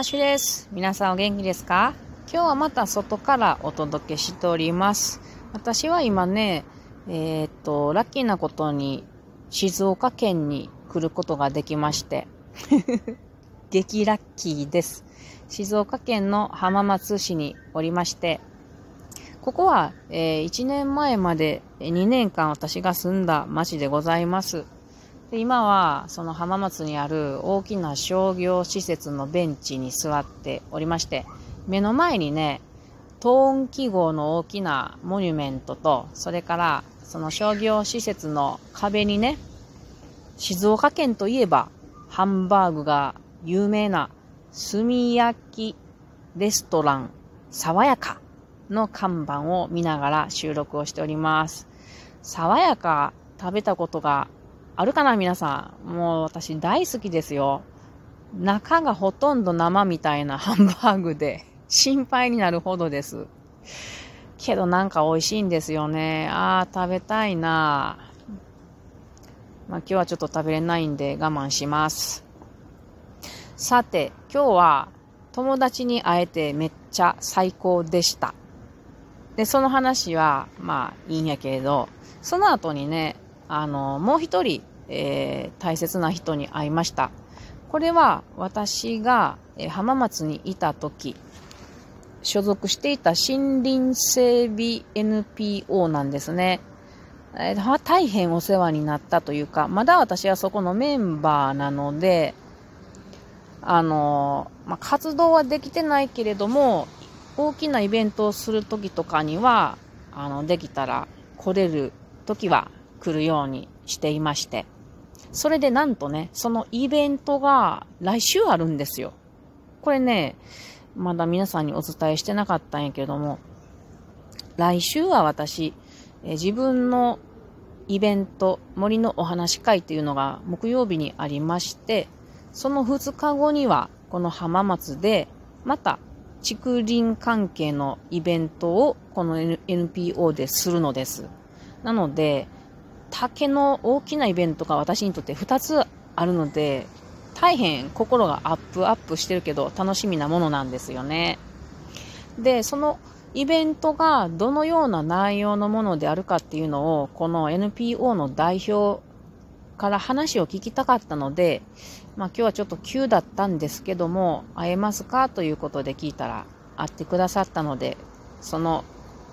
ハッシュです。皆さんお元気ですか？今日はまた外からお届けしております。私は今ね、えー、っと、ラッキーなことに静岡県に来ることができまして、激ラッキーです。静岡県の浜松市におりまして、ここは、えー、1年前まで2年間私が住んだ町でございます。で今はその浜松にある大きな商業施設のベンチに座っておりまして、目の前にね、トーン記号の大きなモニュメントと、それからその商業施設の壁にね、静岡県といえばハンバーグが有名な炭焼きレストラン爽やかの看板を見ながら収録をしております。爽やか食べたことがあるかな皆さん。もう私大好きですよ。中がほとんど生みたいなハンバーグで 心配になるほどです。けどなんか美味しいんですよね。ああ、食べたいなまあ今日はちょっと食べれないんで我慢します。さて、今日は友達に会えてめっちゃ最高でした。で、その話はまあいいんやけれど、その後にね、あの、もう一人、えー、大切な人に会いました。これは私が、浜松にいた時、所属していた森林整備 NPO なんですね。えー、大変お世話になったというか、まだ私はそこのメンバーなので、あのまあ、活動はできてないけれども、大きなイベントをするときとかには、あの、できたら来れるときは来るようにしていまして。それでなんとね、そのイベントが来週あるんですよ。これね、まだ皆さんにお伝えしてなかったんやけども、来週は私、え自分のイベント、森のお話会っていうのが木曜日にありまして、その2日後には、この浜松で、また竹林関係のイベントをこの NPO でするのです。なので、竹の大きなイベントが私にとって2つあるので、大変心がアップアップしてるけど楽しみなものなんですよね。で、そのイベントがどのような内容のものであるかっていうのを、この NPO の代表から話を聞きたかったので、まあ今日はちょっと急だったんですけども、会えますか？ということで聞いたら、会ってくださったので、その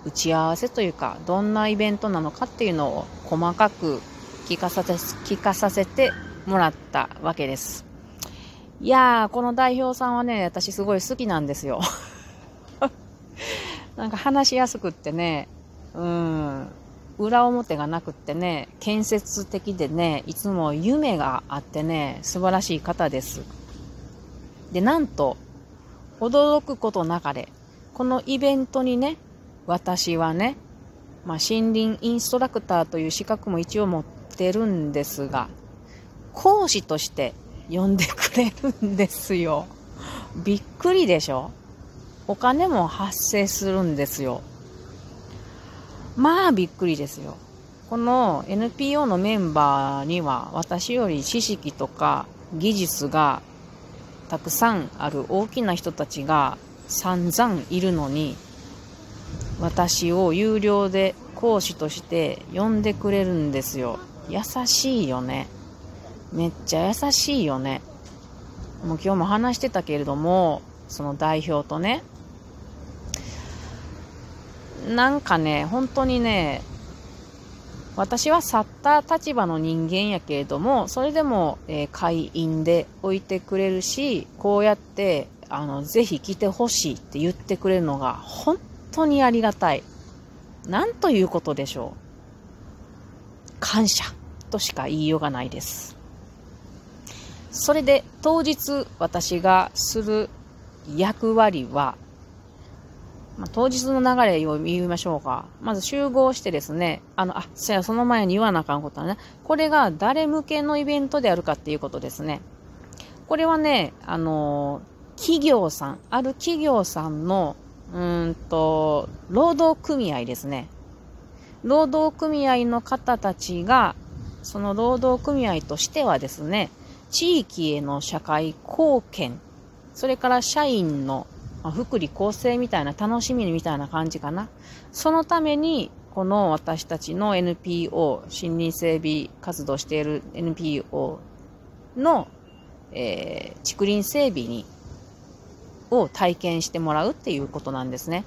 打ち合わせというか、どんなイベントなのかっていうのを細かく聞かさせ聞かさせてもらったわけです。いやー、この代表さんはね、私すごい好きなんですよ。なんか話しやすくってね、うん、裏表がなくってね、建設的でね、いつも夢があってね、素晴らしい方です。で、なんと、驚くことなかれ、このイベントにね、私はね、まあ、森林インストラクターという資格も一応持ってるんですが、講師として呼んでくれるんですよ。びっくりでしょ？お金も発生するんですよ。まあびっくりですよ。この NPO のメンバーには私より知識とか技術がたくさんある大きな人たちが散々いるのに私を有料で講師として呼んでくれるんですよ。優しいよね。めっちゃ優しいよね。もう今日も話してたけれども、その代表とね、なんかね、本当にね、私は去った立場の人間やけれども、それでも、えー、会員で置いてくれるし、こうやって、あの、ぜひ来てほしいって言ってくれるのが、本当にありがたい。なんということでしょう。感謝としか言いようがないです。それで当日私がする役割は、まあ、当日の流れを言いましょうか。まず集合してですね、あの、あ、そや、その前に言わなあかんことはね、これが誰向けのイベントであるかっていうことですね。これはね、あの、企業さん、ある企業さんのうんと、労働組合ですね。労働組合の方たちが、その労働組合としてはですね、地域への社会貢献、それから社員の福利厚生みたいな楽しみみたいな感じかな。そのために、この私たちの NPO、森林整備活動している NPO の、えー、竹林整備に、を体験してもらうっていうことなんですね。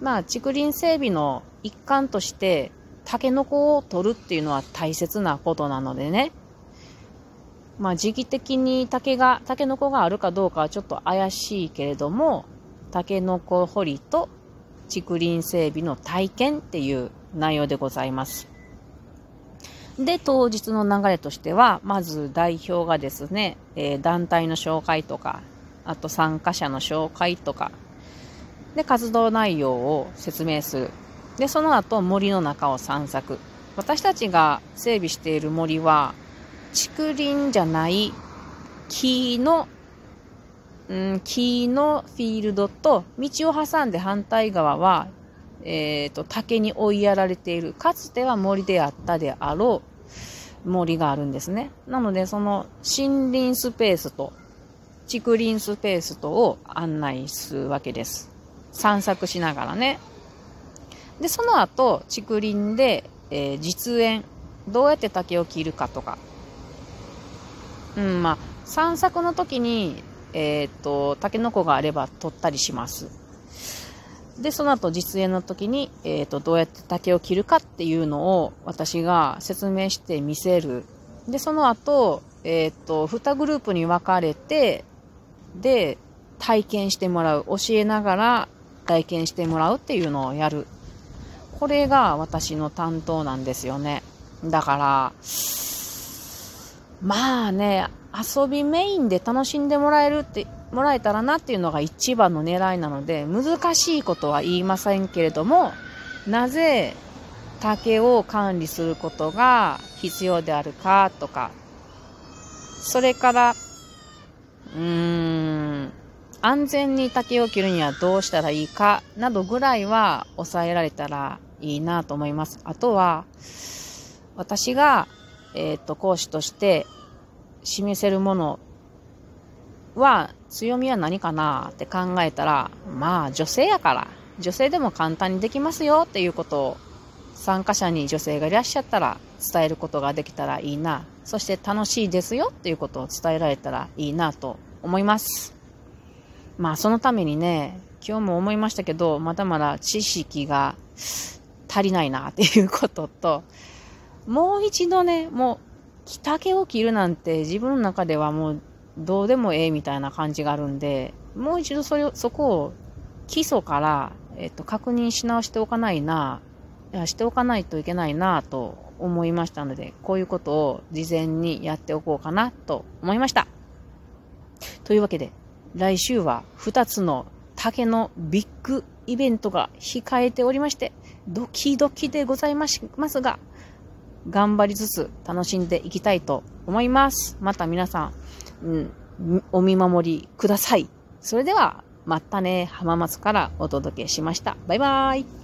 まあ、竹林整備の一環として、タケノコを取るっていうのは大切なことなのでね。まあ、時期的に竹が、タケノコがあるかどうかはちょっと怪しいけれども、タケノコ掘りと竹林整備の体験っていう内容でございます。で、当日の流れとしては、まず代表がですね、えー、団体の紹介とか、あと参加者の紹介とか、で、活動内容を説明する。で、その後森の中を散策。私たちが整備している森は、竹林じゃない木の、うん、木のフィールドと道を挟んで反対側は、えっ、ー、と、竹に追いやられている、かつては森であったであろう森があるんですね。なので、その森林スペースと竹林スペースとを案内するわけです。散策しながらね。で、その後、竹林で、えー、実演、どうやって竹を切るかとか。うん、まあ、散策の時に、えー、っと、タケノコがあれば取ったりします。で、その後実演の時に、えー、っと、どうやって竹を切るかっていうのを私が説明して見せる。で、その後、えー、っと、2グループに分かれて、で、体験してもらう。教えながら体験してもらうっていうのをやる。これが私の担当なんですよね。だから、まあね、遊びメインで楽しんでもらえるって、もらえたらなっていうのが一番の狙いなので、難しいことは言いませんけれども、なぜ竹を管理することが必要であるかとか、それから、うーん、安全に竹を切るにはどうしたらいいかなどぐらいは抑えられたらいいなと思います。あとは、私が、えっ、ー、と、講師として示せるものは、強みは何かなって考えたら、まあ、女性やから、女性でも簡単にできますよっていうことを、参加者に女性がいらっしゃったら伝えることができたらいいな。そして楽しいですよっていうことを伝えられたらいいなと思います。まあそのためにね、今日も思いましたけど、まだまだ知識が足りないなっていうことと、もう一度ね、もう、着丈を切るなんて自分の中ではもうどうでもええみたいな感じがあるんで、もう一度それを、そこを基礎から、えっと、確認し直しておかないな、いやしておかないといけないなと思いましたので、こういうことを事前にやっておこうかなと思いました。というわけで、来週は2つの竹のビッグイベントが控えておりまして、ドキドキでございますが、頑張りつつ楽しんでいきたいと思います。また皆さん、うん、お見守りください。それでは、またね、浜松からお届けしました。バイバーイ。